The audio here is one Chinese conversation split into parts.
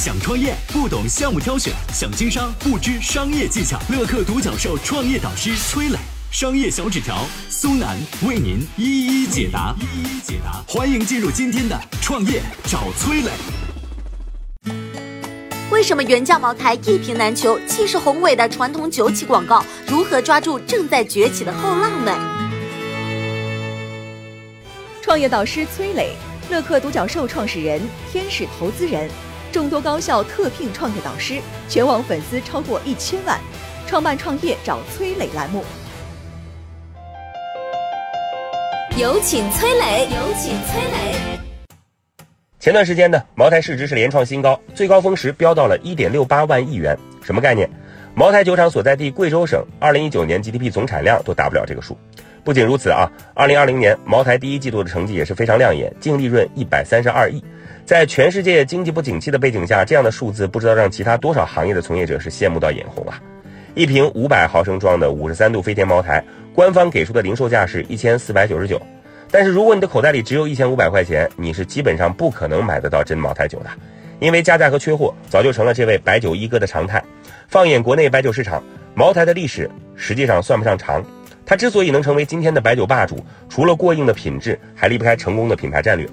想创业不懂项目挑选，想经商不知商业技巧。乐客独角兽创业导师崔磊，商业小纸条苏南为您一一解答。一一解答，欢迎进入今天的创业找崔磊。为什么原价茅台一瓶难求？气势宏伟的传统酒企广告如何抓住正在崛起的后浪们？创业导师崔磊，乐客独角兽创始人，天使投资人。众多高校特聘创业导师，全网粉丝超过一千万，创办创业找崔磊栏目。有请崔磊，有请崔磊。前段时间呢，茅台市值是连创新高，最高峰时飙到了一点六八万亿元。什么概念？茅台酒厂所在地贵州省，二零一九年 GDP 总产量都达不了这个数。不仅如此啊，二零二零年茅台第一季度的成绩也是非常亮眼，净利润一百三十二亿。在全世界经济不景气的背景下，这样的数字不知道让其他多少行业的从业者是羡慕到眼红啊！一瓶五百毫升装的五十三度飞天茅台，官方给出的零售价是一千四百九十九。但是如果你的口袋里只有一千五百块钱，你是基本上不可能买得到真茅台酒的，因为加价和缺货早就成了这位白酒一哥的常态。放眼国内白酒市场，茅台的历史实际上算不上长。它之所以能成为今天的白酒霸主，除了过硬的品质，还离不开成功的品牌战略。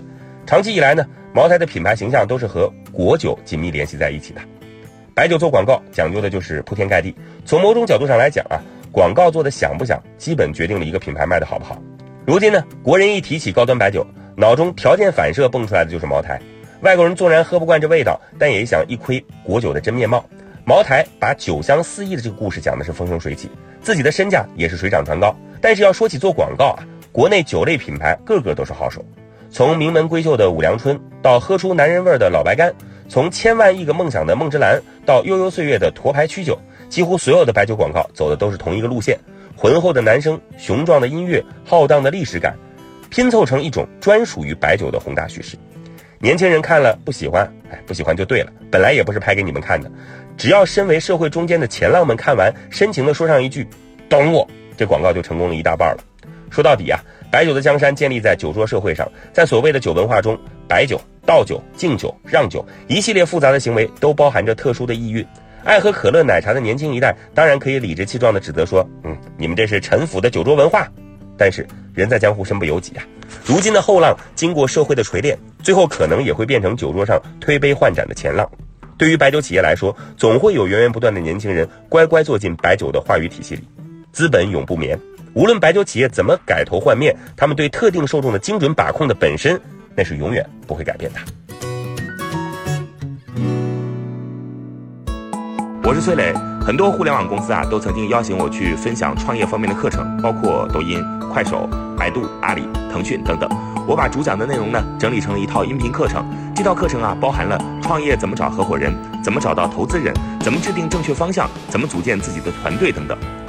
长期以来呢，茅台的品牌形象都是和果酒紧密联系在一起的。白酒做广告讲究的就是铺天盖地。从某种角度上来讲啊，广告做的响不响，基本决定了一个品牌卖的好不好。如今呢，国人一提起高端白酒，脑中条件反射蹦出来的就是茅台。外国人纵然喝不惯这味道，但也想一窥果酒的真面貌。茅台把酒香四溢的这个故事讲的是风生水起，自己的身价也是水涨船高。但是要说起做广告啊，国内酒类品牌个个都是好手。从名门闺秀的五粮春到喝出男人味的老白干，从千万亿个梦想的梦之蓝到悠悠岁月的沱牌曲酒，几乎所有的白酒广告走的都是同一个路线：浑厚的男声、雄壮的音乐、浩荡的历史感，拼凑成一种专属于白酒的宏大叙事。年轻人看了不喜欢，哎，不喜欢就对了，本来也不是拍给你们看的。只要身为社会中间的前浪们看完，深情地说上一句“懂我”，这广告就成功了一大半了。说到底啊。白酒的江山建立在酒桌社会上，在所谓的酒文化中，白酒、倒酒、敬酒、让酒一系列复杂的行为都包含着特殊的意蕴。爱喝可乐奶茶的年轻一代当然可以理直气壮地指责说：“嗯，你们这是陈腐的酒桌文化。”但是人在江湖身不由己啊！如今的后浪经过社会的锤炼，最后可能也会变成酒桌上推杯换盏的前浪。对于白酒企业来说，总会有源源不断的年轻人乖乖坐进白酒的话语体系里。资本永不眠。无论白酒企业怎么改头换面，他们对特定受众的精准把控的本身，那是永远不会改变的。我是崔磊，很多互联网公司啊都曾经邀请我去分享创业方面的课程，包括抖音、快手、百度、阿里、腾讯等等。我把主讲的内容呢整理成了一套音频课程，这套课程啊包含了创业怎么找合伙人，怎么找到投资人，怎么制定正确方向，怎么组建自己的团队等等。